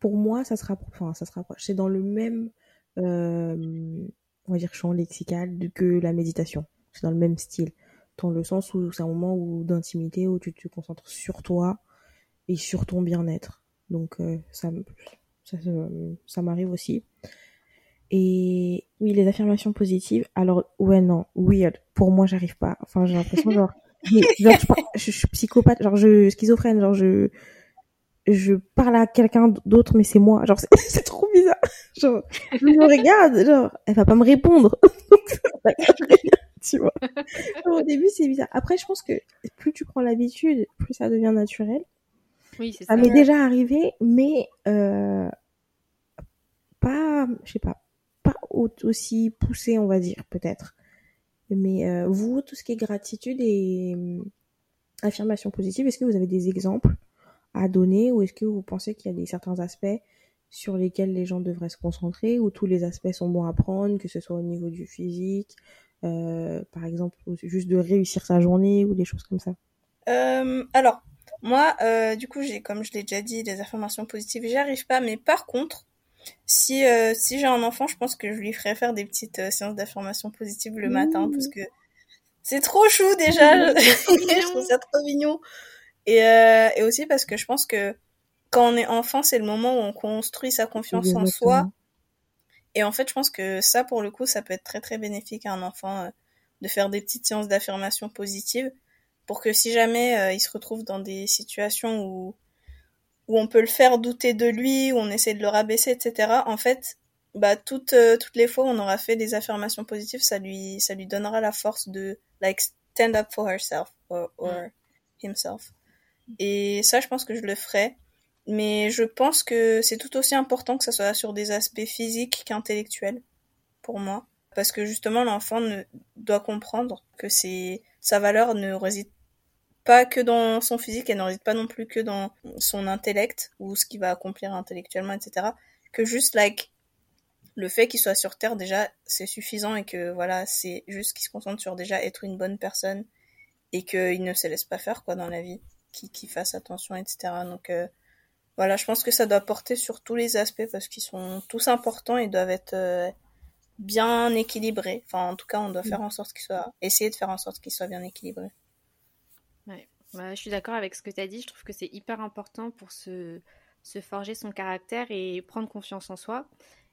pour moi ça se rapproche, enfin ça se c'est dans le même, euh, on va dire champ lexical que la méditation. C'est dans le même style. Dans le sens où c'est un moment où d'intimité où tu te concentres sur toi et sur ton bien-être. Donc euh, ça, ça, ça m'arrive aussi. Et oui, les affirmations positives. Alors ouais non, weird. Pour moi, j'arrive pas. Enfin, j'ai l'impression genre, je, je suis psychopathe, genre je schizophrène, genre je je parle à quelqu'un d'autre mais c'est moi. Genre c'est trop bizarre. Genre je me regarde, genre elle va pas me répondre. tu vois. Genre, au début c'est bizarre. Après je pense que plus tu prends l'habitude, plus ça devient naturel. Oui, c'est Ça ça. m'est déjà arrivé, mais euh, pas, je sais pas, pas au- aussi poussé, on va dire, peut-être. Mais euh, vous, tout ce qui est gratitude et euh, affirmation positive, est-ce que vous avez des exemples? À donner ou est-ce que vous pensez qu'il y a des certains aspects sur lesquels les gens devraient se concentrer ou tous les aspects sont bons à prendre, que ce soit au niveau du physique, euh, par exemple, ou juste de réussir sa journée ou des choses comme ça? Euh, alors, moi, euh, du coup, j'ai, comme je l'ai déjà dit, des affirmations positives, j'y arrive pas, mais par contre, si, si j'ai un enfant, je pense que je lui ferai faire des petites séances d'affirmations positives le matin, Mmh. parce que c'est trop chou déjà, je trouve ça trop mignon. Et, euh, et aussi parce que je pense que quand on est enfant, c'est le moment où on construit sa confiance en soi. Et en fait, je pense que ça, pour le coup, ça peut être très très bénéfique à un enfant euh, de faire des petites séances d'affirmation positive pour que si jamais euh, il se retrouve dans des situations où où on peut le faire douter de lui, où on essaie de le rabaisser, etc. En fait, bah toutes euh, toutes les fois où on aura fait des affirmations positives, ça lui ça lui donnera la force de like stand up for herself or, or himself. Et ça, je pense que je le ferai. Mais je pense que c'est tout aussi important que ça soit sur des aspects physiques qu'intellectuels, pour moi. Parce que justement, l'enfant doit comprendre que sa valeur ne réside pas que dans son physique, elle ne réside pas non plus que dans son intellect ou ce qu'il va accomplir intellectuellement, etc. Que juste, like, le fait qu'il soit sur Terre, déjà, c'est suffisant et que, voilà, c'est juste qu'il se concentre sur déjà être une bonne personne et qu'il ne se laisse pas faire, quoi, dans la vie, qu'il qu'il fasse attention, etc. Donc, euh, voilà, je pense que ça doit porter sur tous les aspects parce qu'ils sont tous importants et doivent être euh, bien équilibrés. Enfin, en tout cas, on doit faire en sorte qu'ils soient, essayer de faire en sorte qu'ils soient bien équilibrés. Ouais. Ouais, je suis d'accord avec ce que tu as dit. Je trouve que c'est hyper important pour se, se forger son caractère et prendre confiance en soi.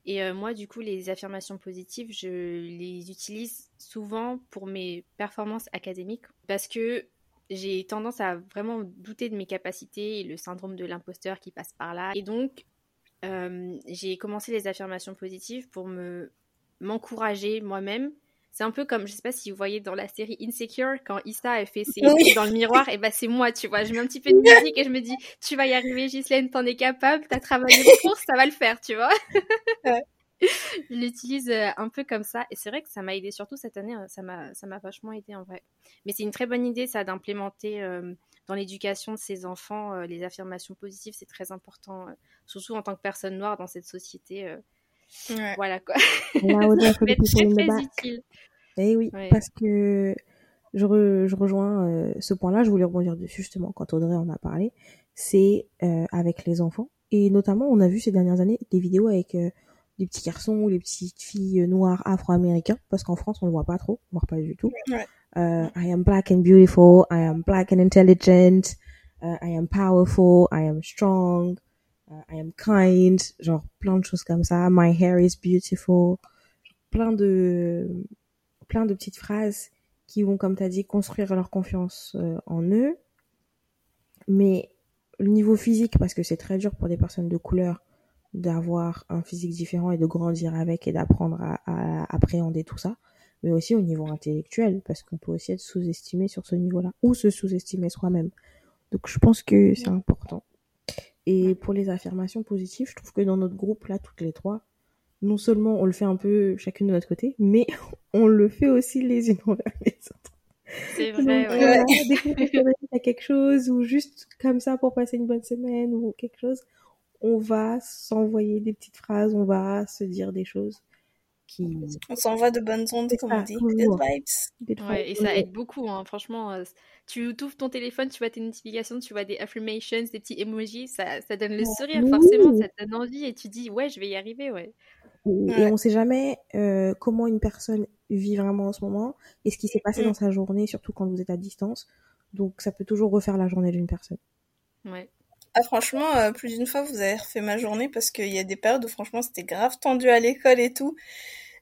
Et euh, moi, du coup, les affirmations positives, je les utilise souvent pour mes performances académiques parce que j'ai tendance à vraiment douter de mes capacités et le syndrome de l'imposteur qui passe par là. Et donc, euh, j'ai commencé les affirmations positives pour me m'encourager moi-même. C'est un peu comme, je sais pas si vous voyez dans la série Insecure, quand Issa a fait ses Oui. dans le miroir, et ben c'est moi, tu vois. Je mets un petit peu de musique et je me dis, tu vas y arriver, Ghislaine, t'en es capable, t'as travaillé pour, ça va le faire, tu vois. Ouais. je l'utilise euh, un peu comme ça, et c'est vrai que ça m'a aidé, surtout cette année, euh, ça m'a ça m'a vachement aidé en vrai. Mais c'est une très bonne idée, ça, d'implémenter euh, dans l'éducation de ses enfants euh, les affirmations positives, c'est très important, euh, surtout en tant que personne noire dans cette société. euh, Ouais. voilà quoi. Là, très très utile. Eh oui, Ouais. parce que je, re- je rejoins euh, ce point-là, je voulais rebondir dessus justement quand Audrey en a parlé, c'est euh, avec les enfants Et notamment, on a vu ces dernières années des vidéos avec euh, des petits garçons ou les petites filles noires afro-américains, parce qu'en France, on le voit pas trop, voire pas du tout. Ouais. Euh, I am black and beautiful, I am black and intelligent, uh, I am powerful, I am strong, uh, I am kind, genre plein de choses comme ça. My hair is beautiful, plein de plein de petites phrases qui vont, comme tu as dit, construire leur confiance euh, en eux. Mais le niveau physique, parce que c'est très dur pour des personnes de couleur d'avoir un physique différent et de grandir avec et d'apprendre à, à appréhender tout ça, mais aussi au niveau intellectuel, parce qu'on peut aussi être sous-estimé sur ce niveau-là, ou se sous-estimer soi-même. Donc je pense que c'est important. Et pour les affirmations positives, je trouve que dans notre groupe, là, toutes les trois, non seulement on le fait un peu chacune de notre côté, mais on le fait aussi les unes envers les autres. C'est vrai, Donc, ouais. voilà, dès qu'on quelque chose, ou juste comme ça pour passer une bonne semaine, ou quelque chose, on va s'envoyer des petites phrases, on va se dire des choses qui... On s'envoie de bonnes ondes, comme on dit. Good vibes. Ouais, et ça aide beaucoup, hein, franchement. euh, tu ouvres ton téléphone, tu vois tes notifications, tu vois des affirmations, des petits emojis, ça, ça donne le sourire, Oui. forcément, ça te donne envie et tu dis, ouais, je vais y arriver, ouais. Et, Ouais. et on sait jamais euh, comment une personne vit vraiment en ce moment et ce qui s'est passé Mm. dans sa journée, surtout quand vous êtes à distance. Donc ça peut toujours refaire la journée d'une personne. Ouais. Ah, franchement, euh, plus d'une fois, vous avez refait ma journée parce qu'il y a des périodes où, franchement, c'était grave tendu à l'école et tout.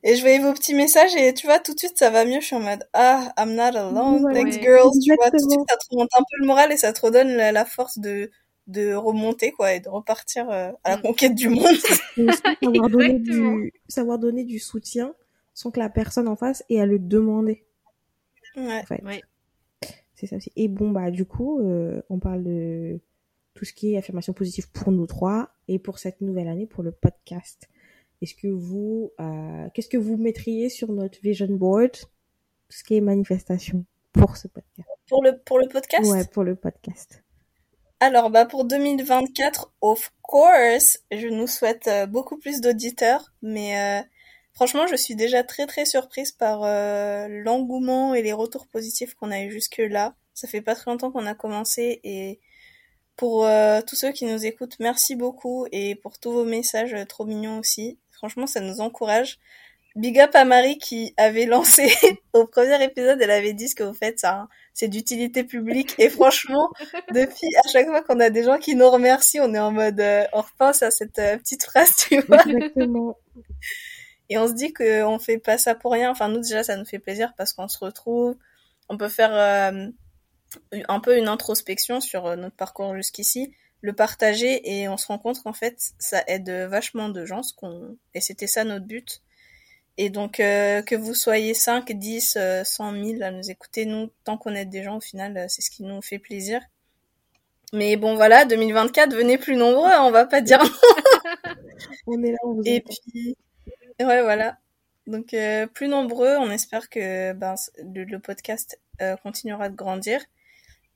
Et je voyais vos petits messages et tu vois, tout de suite, ça va mieux. Je suis en mode, ah, I'm not alone, Ouais, thanks ouais. girls. Tu vois, tout de suite, ça te remonte un peu le moral et ça te redonne la, la force de, de remonter, quoi, et de repartir euh, à la Mm. conquête du monde. Savoir donner, du, savoir donner du soutien sans que la personne en face ait à le demander. ouais. En fait. Ouais. C'est ça aussi. Et bon, bah, du coup, euh, on parle de tout ce qui est affirmation positive pour nous trois et pour cette nouvelle année pour le podcast. Est-ce que vous, euh, qu'est-ce que vous mettriez sur notre vision board, tout ce qui est manifestation pour ce podcast? Pour le, pour le podcast? Ouais, pour le podcast. Alors, bah, pour 2024, of course, je nous souhaite euh, beaucoup plus d'auditeurs, mais euh, franchement, je suis déjà très très surprise par euh, l'engouement et les retours positifs qu'on a eu jusque-là. Ça fait pas très longtemps qu'on a commencé et pour euh, tous ceux qui nous écoutent, merci beaucoup et pour tous vos messages euh, trop mignons aussi. Franchement, ça nous encourage. Big up à Marie qui avait lancé au premier épisode, elle avait dit ce que vous faites, ça, hein, c'est d'utilité publique. Et franchement, depuis à chaque fois qu'on a des gens qui nous remercient, on est en mode, euh, on repense à cette euh, petite phrase, tu vois. Exactement. Et on se dit qu'on fait pas ça pour rien. Enfin, nous déjà, ça nous fait plaisir parce qu'on se retrouve. On peut faire un peu une introspection sur euh, notre parcours jusqu'ici, le partager et on se rend compte qu'en fait, ça aide vachement de gens. Ce qu'on et c'était ça notre but. Et donc euh, que vous soyez 5, 10, euh, 100 000 à nous écouter, nous, tant qu'on aide des gens, au final, euh, c'est ce qui nous fait plaisir. Mais bon, voilà, 2024, venez plus nombreux, hein, on va pas dire On est là, on vous et entend. puis, ouais, voilà. Donc, euh, plus nombreux, on espère que ben, le, le podcast euh, continuera de grandir.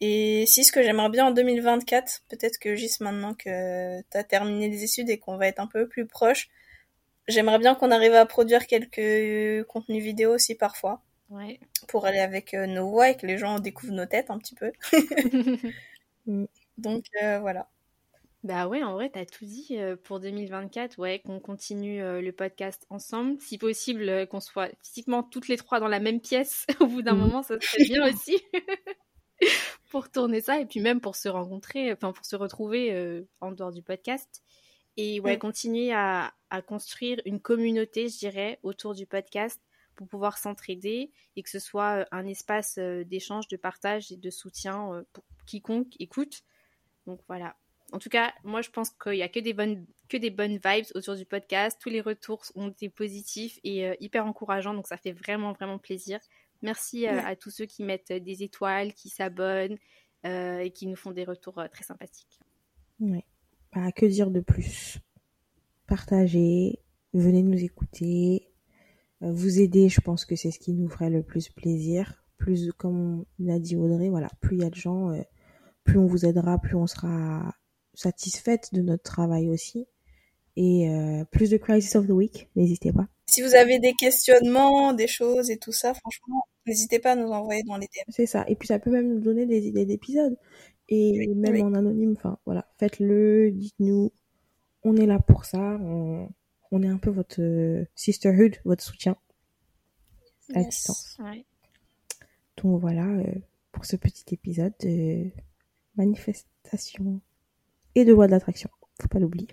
Et si ce que j'aimerais bien en 2024, peut-être que juste maintenant que tu as terminé les études et qu'on va être un peu plus proche, j'aimerais bien qu'on arrive à produire quelques contenus vidéo aussi parfois Ouais. pour aller avec euh, nos voix et que les gens découvrent nos têtes un petit peu. Donc, euh, voilà. Bah ouais, en vrai, t'as tout dit euh, pour 2024, ouais, qu'on continue le podcast ensemble. Si possible, qu'on soit physiquement toutes les trois dans la même pièce. Au bout d'un Mhm. moment, ça serait bien aussi pour tourner ça et puis même pour se rencontrer, enfin pour se retrouver euh, en dehors du podcast. Et ouais, continuer à, à construire une communauté, je dirais, autour du podcast pour pouvoir s'entraider et que ce soit euh, un espace euh, d'échange, de partage et de soutien pour quiconque écoute. Donc voilà. En tout cas, moi je pense qu'il n'y a que des, bonnes, que des bonnes vibes autour du podcast. Tous les retours ont été positifs et euh, hyper encourageants, donc ça fait vraiment, vraiment plaisir. Merci euh, Ouais. à tous ceux qui mettent euh, des étoiles, qui s'abonnent euh, et qui nous font des retours euh, très sympathiques. Ouais. Bah, que dire de plus? Partagez, venez nous écouter, vous aider, je pense que c'est ce qui nous ferait le plus plaisir. Plus, comme l'a dit Audrey, voilà, plus il y a de gens, euh, plus on vous aidera, plus on sera satisfaite de notre travail aussi. Et euh, plus de Crisis of the Week, n'hésitez pas. Si vous avez des questionnements, des choses et tout ça, franchement, n'hésitez pas à nous envoyer dans les DM. C'est ça. Et puis ça peut même nous donner des idées d'épisodes. Et Oui, même oui. en anonyme, enfin voilà, faites-le, dites-nous. on est là pour ça. On, on est un peu votre euh, sisterhood, votre soutien à Yes. distance. Ouais. Donc voilà euh, pour ce petit épisode de manifestation et de loi de l'attraction. Faut pas l'oublier.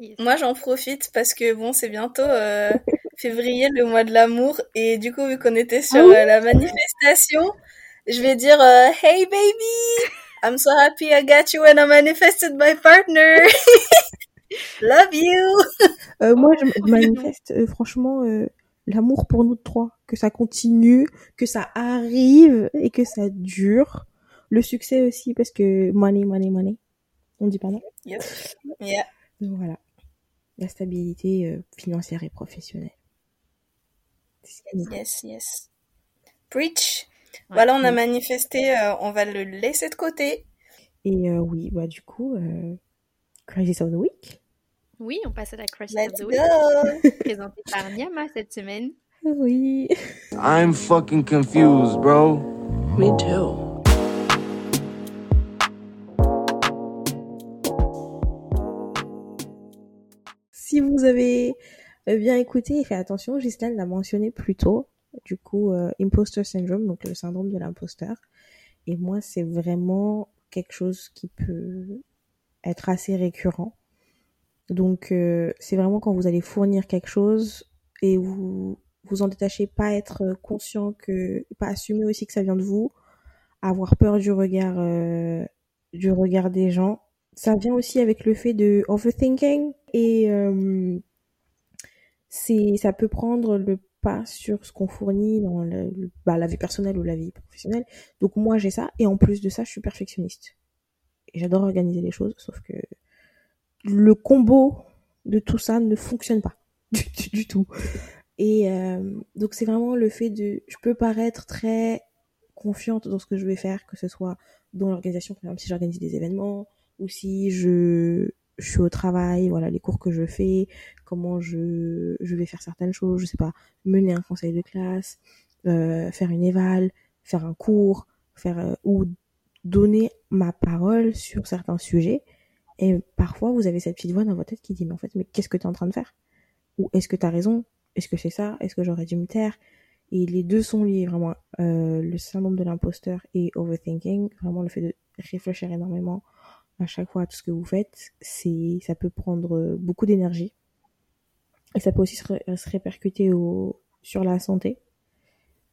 Yes. Moi, j'en profite parce que bon, c'est bientôt euh, février, le mois de l'amour, et du coup, vu qu'on était sur Ah euh, la manifestation, je vais dire euh, Hey baby, I'm so happy I got you when I manifested my partner. Love you. Euh, moi, je Oh, manifeste euh, franchement euh, l'amour pour nous trois, que ça continue, que ça arrive et que ça dure. Le succès aussi parce que money, money, money. On dit pas non? Yep. Yeah. Donc voilà, la stabilité euh, financière et professionnelle. C'est ce qu'il nous faut. Yes, yes. Preach. Ouais. Voilà, on a Mm. manifesté, euh, on va le laisser de côté. Et euh, oui, bah du coup, euh, Crisis of the Week. Oui, on passe à la Crush of the Week, présentée par Nyama cette semaine. Oui. I'm fucking confused, bro. Me too. Si vous avez euh, bien écouté et fait attention, Ghislaine l'a mentionné plus tôt, du coup, euh, imposter syndrome, donc le syndrome de l'imposteur. Et moi, c'est vraiment quelque chose qui peut être assez récurrent. Donc, euh, c'est vraiment quand vous allez fournir quelque chose et vous vous en détachez, pas être conscient que, pas assumer aussi que ça vient de vous, avoir peur du regard, euh, du regard des gens. Ça vient aussi avec le fait de overthinking et euh, c'est, ça peut prendre le pas sur ce qu'on fournit dans le, bah, la vie personnelle ou la vie professionnelle. Donc moi j'ai ça et en plus de ça je suis perfectionniste. Et j'adore organiser les choses, sauf que le combo de tout ça ne fonctionne pas du, du- du tout. Et euh, donc c'est vraiment le fait de, je peux paraître très confiante dans ce que je vais faire, que ce soit dans l'organisation, par exemple si j'organise des événements ou si je, je suis au travail, voilà les cours que je fais, comment je, je vais faire certaines choses, je sais pas, mener un conseil de classe, euh, faire une éval, faire un cours, faire euh, ou donner ma parole sur certains sujets. Et parfois, vous avez cette petite voix dans votre tête qui dit, mais en fait, mais qu'est-ce que tu es en train de faire? Ou est-ce que tu as raison? Est-ce que c'est ça? Est-ce que j'aurais dû me taire? Et les deux sont liés, vraiment. Euh, le syndrome de l'imposteur et overthinking, vraiment le fait de réfléchir énormément à chaque fois tout ce que vous faites, c'est ça peut prendre beaucoup d'énergie. Et ça peut aussi se, ré- se répercuter au, sur la santé.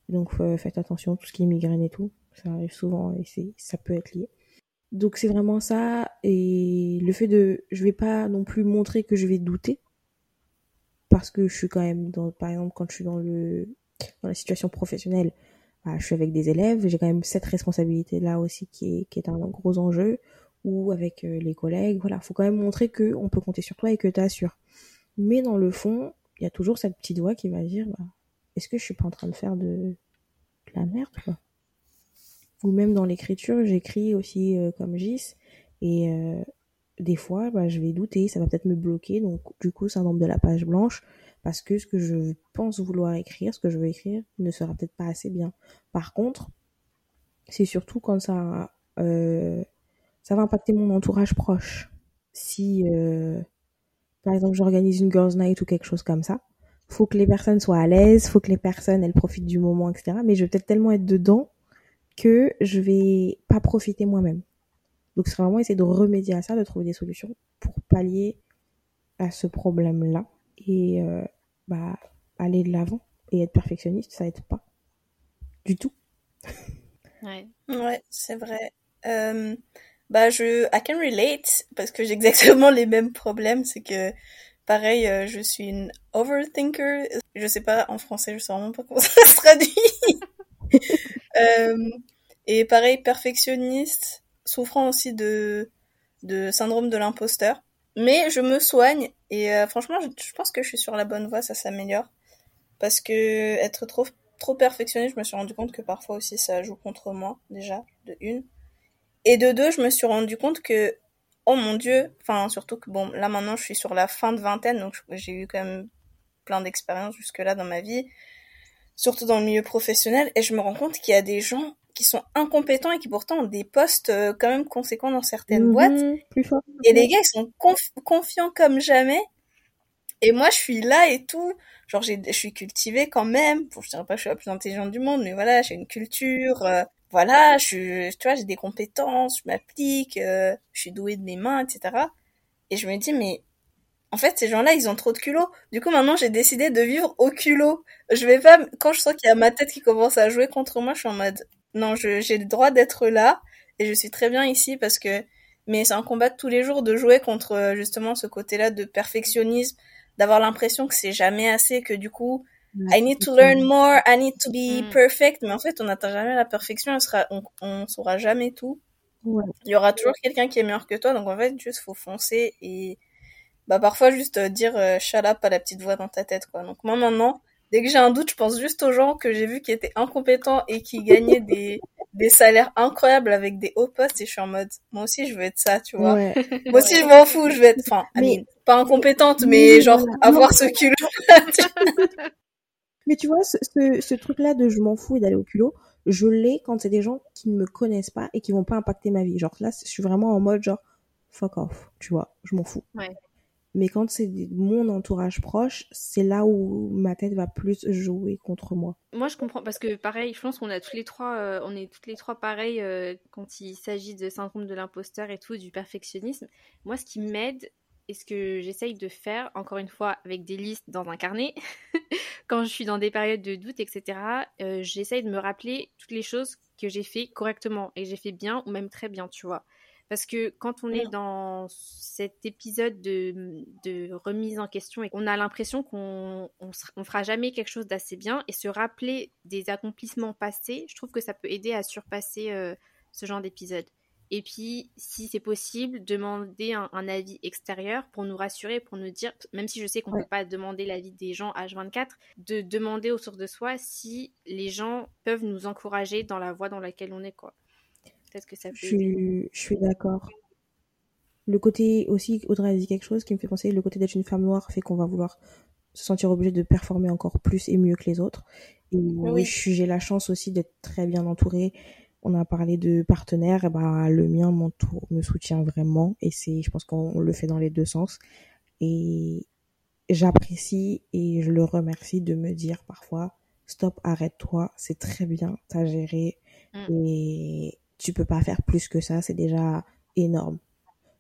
Donc euh, faites attention, tout ce qui est migraine et tout, ça arrive souvent et ça peut être lié. Donc c'est vraiment ça et le fait de je vais pas non plus montrer que je vais douter parce que je suis quand même dans par exemple quand je suis dans le dans la situation professionnelle, bah, je suis avec des élèves, j'ai quand même cette responsabilité là aussi qui est qui est un gros enjeu ou avec euh, les collègues, voilà, faut quand même montrer que on peut compter sur toi et que tu assures. Mais dans le fond, il y a toujours cette petite voix qui va dire bah, est-ce que je suis pas en train de faire de, la merde quoi? Ou même dans l'écriture j'écris aussi euh, comme Gis et euh, des fois bah, je vais douter. Ça va peut-être me bloquer. Donc du coup syndrome de la page blanche parce que ce que je pense vouloir écrire ce que je veux écrire ne sera peut-être pas assez bien. Par contre c'est surtout quand ça ça va impacter mon entourage proche si euh, par exemple j'organise une girls night ou quelque chose comme ça faut que les personnes soient à l'aise, faut que les personnes elles profitent du moment, etc. Mais je vais peut-être tellement être dedans que je vais pas profiter moi-même. Donc c'est vraiment essayer de remédier à ça, de trouver des solutions pour pallier à ce problème-là et euh, bah aller de l'avant et être perfectionniste, ça aide pas du tout. Ouais. Ouais, c'est vrai. Euh, bah, je, I can relate, parce que j'ai exactement les mêmes problèmes. C'est que, pareil, euh, je suis une overthinker. Je sais pas, en français, je sais vraiment pas comment ça se traduit. Euh, et pareil, perfectionniste, souffrant aussi de, de syndrome de l'imposteur. Mais je me soigne, et euh, franchement, je, je pense que je suis sur la bonne voie, ça s'améliore. Parce que être trop trop perfectionniste, je me suis rendu compte que parfois aussi ça joue contre moi, déjà, de une. Et de deux, je me suis rendu compte que, oh mon dieu, enfin, surtout que bon, là maintenant je suis sur la fin de vingtaine, donc j'ai eu quand même plein d'expériences jusque-là dans ma vie, surtout dans le milieu professionnel, et je me rends compte qu'il y a des gens qui sont incompétents et qui pourtant ont des postes euh, quand même conséquents dans certaines Mhm, boîtes. Plus fort. Et les gars, ils sont conf- confiants comme jamais. Et moi, je suis là et tout. Genre, j'ai, je suis cultivée quand même. Bon, je dirais pas que je suis la plus intelligente du monde, mais voilà, j'ai une culture. euh, voilà, je suis, tu vois, j'ai des compétences, je m'applique, euh, je suis douée de mes mains, etc. Et je me dis, mais en fait, ces gens-là, ils ont trop de culot. Du coup, maintenant, j'ai décidé de vivre au culot. Je vais pas, quand je sens qu'il y a ma tête qui commence à jouer contre moi, je suis en mode, non, j'ai le droit d'être là et je suis très bien ici parce que, mais c'est un combat de tous les jours de jouer contre justement ce côté-là de perfectionnisme, d'avoir l'impression que c'est jamais assez, que du coup, I need to learn more, I need to be Mm. perfect, mais en fait, on n'atteint jamais la perfection, on sera, on, on saura jamais tout. Ouais. Il y aura toujours quelqu'un qui est meilleur que toi, donc en fait, juste faut foncer et bah parfois juste euh, dire euh, shut up à la petite voix dans ta tête quoi. Donc moi maintenant, dès que j'ai un doute, je pense juste aux gens que j'ai vus qui étaient incompétents et qui gagnaient des des salaires incroyables avec des hauts postes et je suis en mode moi aussi je veux être ça, tu vois. Ouais. Moi aussi je m'en fous, je veux être enfin, Mais- pas incompétente mais Mais genre avoir ce culot. Mais tu vois, ce, ce, ce truc-là de je m'en fous et d'aller au culot, je l'ai quand c'est des gens qui ne me connaissent pas et qui vont pas impacter ma vie. Genre là, je suis vraiment en mode genre fuck off, tu vois, je m'en fous. Ouais. Mais quand c'est mon entourage proche, c'est là où ma tête va plus jouer contre moi. Moi, je comprends parce que pareil, je pense qu'on a tous les trois, euh, on est toutes les trois pareils euh, quand il s'agit de syndrome de l'imposteur et tout, du perfectionnisme. Moi, ce qui m'aide et ce que j'essaye de faire, encore une fois, avec des listes dans un carnet, quand je suis dans des périodes de doute, etc., euh, j'essaye de me rappeler toutes les choses que j'ai fait correctement et que j'ai fait bien ou même très bien, tu vois. Parce que quand on est dans cet épisode de, de remise en question et qu'on a l'impression qu'on on, on fera jamais quelque chose d'assez bien et se rappeler des accomplissements passés, je trouve que ça peut aider à surpasser euh, ce genre d'épisode. Et puis, si c'est possible, demander un, un avis extérieur pour nous rassurer, pour nous dire, même si je sais qu'on ne Ouais. peut pas demander l'avis des gens H24, de demander autour de soi si les gens peuvent nous encourager dans la voie dans laquelle on est, quoi. Peut-être que ça peut Je suis, je suis d'accord. Le côté aussi, Audrey a dit quelque chose qui me fait penser, le côté d'être une femme noire fait qu'on va vouloir se sentir obligé de performer encore plus et mieux que les autres. Et Oui. j'ai la chance aussi d'être très bien entourée. On a parlé de partenaires, et ben, le mien m'entoure, me soutient vraiment et c'est, je pense qu'on on le fait dans les deux sens. Et j'apprécie et je le remercie de me dire parfois, stop, arrête-toi, c'est très bien, t'as géré Mm. et tu peux pas faire plus que ça, c'est déjà énorme.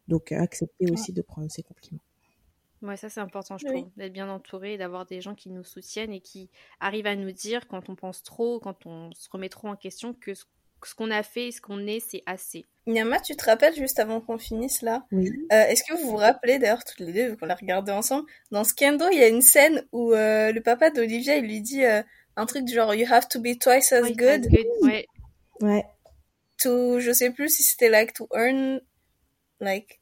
Donc euh, accepter aussi de prendre ces compliments. Ouais, ça c'est important, je Oui. trouve, d'être bien entouré, et d'avoir des gens qui nous soutiennent et qui arrivent à nous dire quand on pense trop, quand on se remet trop en question, que ce, ce qu'on a fait, ce qu'on est, c'est assez. Nyama, tu te rappelles juste avant qu'on finisse là? Oui. Euh, Est-ce que vous vous rappelez, d'ailleurs, toutes les deux, vu qu'on l'a regardé ensemble, dans Scando, il y a une scène où euh, le papa d'Olivia, il lui dit euh, un truc du genre You have to be twice as good Ouais, Ouais. to, je sais plus si c'était like to earn like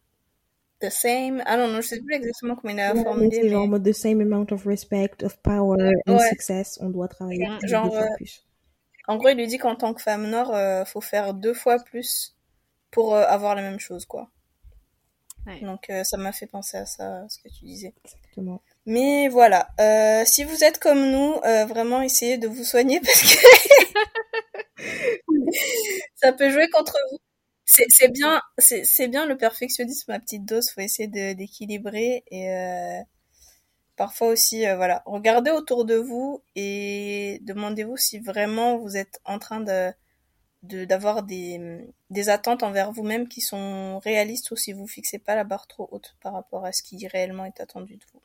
the same. Ah non, non, je sais plus exactement comment il a Ouais, formulé, c'est mais genre the same amount of respect, of power and Ouais. success. On doit travailler deux genre, fois euh, plus. En gros, il lui dit qu'en tant que femme noire, euh, faut faire deux fois plus pour euh, avoir la même chose, quoi. Ouais. Donc euh, ça m'a fait penser à ça, ce que tu disais. Exactement. Mais voilà, euh, si vous êtes comme nous, euh, vraiment essayez de vous soigner parce que ça peut jouer contre vous. C'est c'est bien, c'est c'est bien le perfectionnisme à petite dose. Faut essayer de d'équilibrer et euh, parfois aussi, euh, voilà, regardez autour de vous et demandez-vous si vraiment vous êtes en train de d'avoir des attentes envers vous-même qui sont réalistes ou si vous fixez pas la barre trop haute par rapport à ce qui réellement est attendu de vous.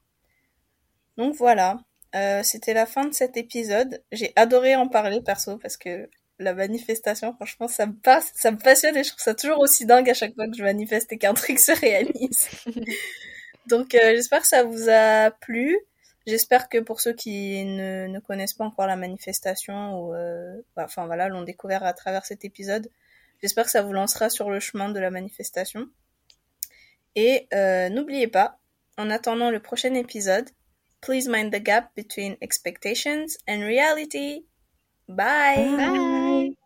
Donc voilà, euh, c'était la fin de cet épisode. J'ai adoré en parler perso parce que la manifestation, franchement, ça ça me passionne et je trouve ça toujours aussi dingue à chaque fois que je manifeste et qu'un truc se réalise. Donc euh, j'espère que ça vous a plu. J'espère que pour ceux qui ne, ne connaissent pas encore la manifestation ou euh, bah, enfin voilà l'ont découvert à travers cet épisode, j'espère que ça vous lancera sur le chemin de la manifestation. Et euh, n'oubliez pas, en attendant le prochain épisode, please mind the gap between expectations and reality. Bye. Bye.